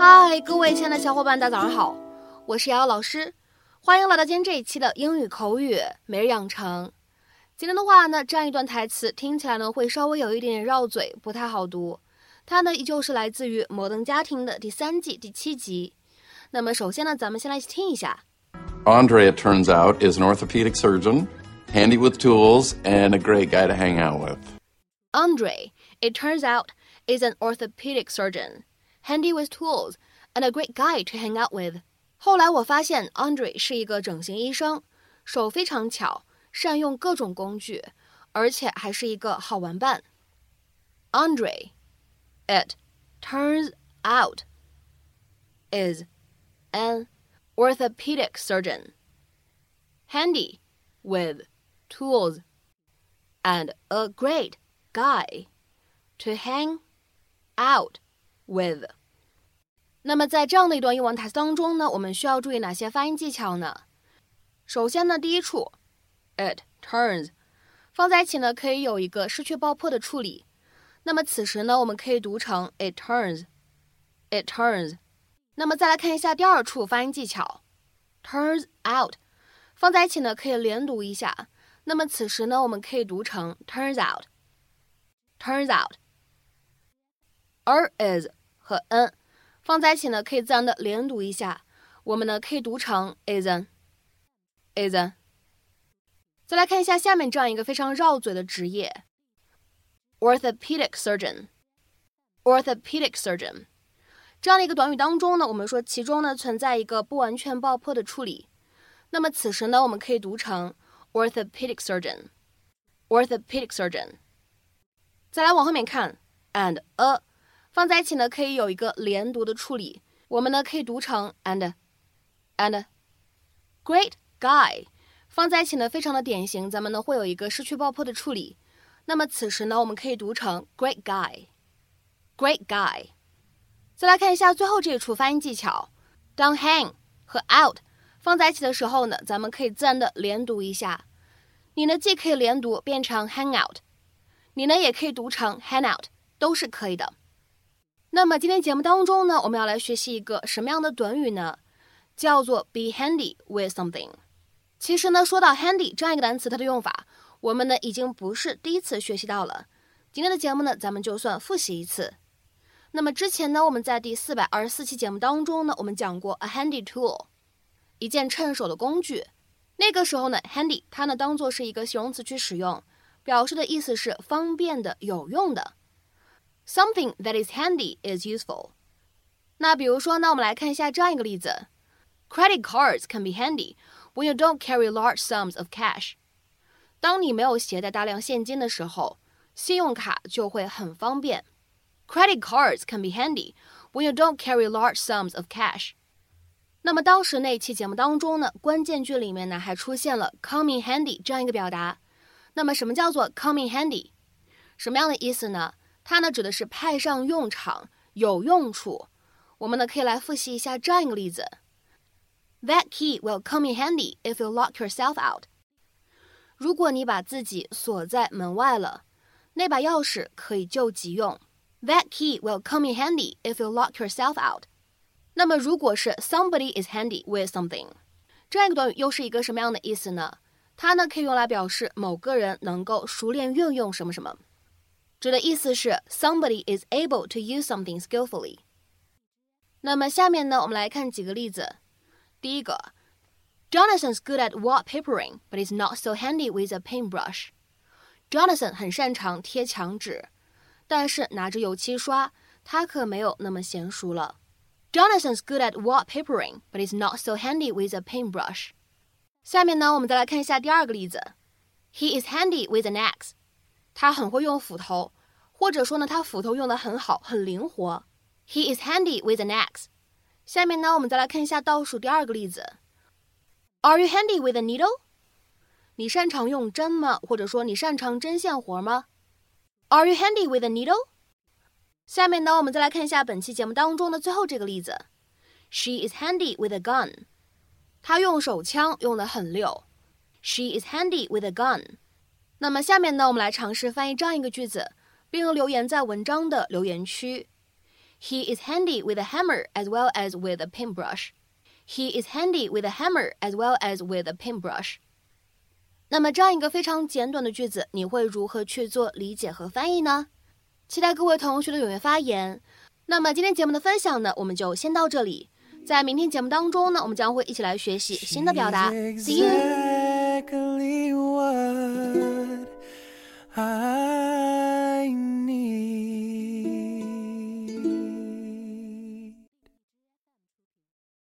嗨，各位亲爱的小伙伴，大家早上好，我是瑶瑶老师，欢迎来到今天这一期的英语口语每日养成。今天的话呢，这样一段台词听起来呢会稍微有一点点绕嘴，不太好读。它呢依旧是来自于《摩登家庭》的第三季第七集。那么首先呢，咱们先来一起听一下。Andre, it turns out, is an orthopedic surgeon, handy with tools, and a great guy to hang out with. Andre, it turns out, is an orthopedic surgeon, handy with tools, and a great guy to hang out with. 后来我发现 Andre 是一个整形医生，手非常巧，善用各种工具，而且还是一个好玩伴。Andre, it turns out, is an orthopedic surgeon, handy with tools, and a great guy to hang out with。那么在这样的一段英文台词当中呢，我们需要注意哪些发音技巧呢？首先呢，第一处，it turns 放在一起呢，可以有一个失去爆破的处理。那么此时呢，我们可以读成 it turns，it turns。那么再来看一下第二处发音技巧，turns out，放在一起呢可以连读一下。那么此时呢，我们可以读成 turns out，turns out。R is 和 n 放在一起呢可以自然的连读一下。我们呢可以读成 isn，isn。再来看一下下面这样一个非常绕嘴的职业，orthopedic surgeon，orthopedic surgeon。这样的一个短语当中呢，我们说其中呢存在一个不完全爆破的处理，那么此时呢，我们可以读成 orthopedic surgeon，orthopedic surgeon。再来往后面看，and a 放在一起呢，可以有一个连读的处理，我们呢可以读成 and，and。Great guy 放在一起呢，非常的典型，咱们呢会有一个失去爆破的处理，那么此时呢，我们可以读成 great guy，great guy。再来看一下最后这一处发音技巧，当 hang 和 out 放在一起的时候呢，咱们可以自然的连读一下。你呢既可以连读变成 hang out，你呢也可以读成 hang out，都是可以的。那么今天节目当中呢，我们要来学习一个什么样的短语呢？叫做 be handy with something。其实呢，说到 handy 这样一个单词，它的用法，我们呢已经不是第一次学习到了。今天的节目呢，咱们就算复习一次。那么之前呢，我们在第四百二十四期节目当中呢，我们讲过 a handy tool，一件趁手的工具。那个时候呢，handy 它呢当做是一个形容词去使用，表示的意思是方便的、有用的。Something that is handy is useful。那比如说那，我们来看一下这样一个例子：Credit cards can be handy when you don't carry large sums of cash。当你没有携带大量现金的时候，信用卡就会很方便。Credit cards can be handy when you don't carry large sums of cash。那么当时那期节目当中呢，关键句里面呢还出现了 come in handy 这样一个表达。那么什么叫做 come in handy？什么样的意思呢？它呢指的是派上用场，有用处。我们呢可以来复习一下这样一个例子：That key will come in handy if you lock yourself out。如果你把自己锁在门外了，那把钥匙可以救急用。That key will come in handy if you lock yourself out。那么，如果是 somebody is handy with something，这样一个短语又是一个什么样的意思呢？它呢可以用来表示某个人能够熟练运用什么什么，指的意思是 somebody is able to use something skillfully。那么下面呢，我们来看几个例子。第一个，Jonathan's good at wallpapering, but he's not so handy with a paintbrush。Jonathan 很擅长贴墙纸。但是拿着油漆刷，他可没有那么娴熟了。Jonathan's good at wallpapering, but he's not so handy with a paintbrush. 下面呢，我们再来看一下第二个例子。He is handy with an axe. 他很会用斧头，或者说呢，他斧头用的很好，很灵活。He is handy with an axe. 下面呢，我们再来看一下倒数第二个例子。Are you handy with a needle? 你擅长用针吗？或者说你擅长针线活吗？Are you handy with a needle？下面呢，我们再来看一下本期节目当中的最后这个例子。She is handy with a gun。她用手枪用得很溜。She is handy with a gun。那么下面呢，我们来尝试翻译这样一个句子，并留言在文章的留言区。He is handy with a hammer as well as with a paintbrush. He is handy with a hammer as well as with a paintbrush. 那么这样一个非常简短的句子，你会如何去做理解和翻译呢？期待各位同学的踊跃发言。那么今天节目的分享呢，我们就先到这里。在明天节目当中呢，我们将会一起来学习新的表达。See you.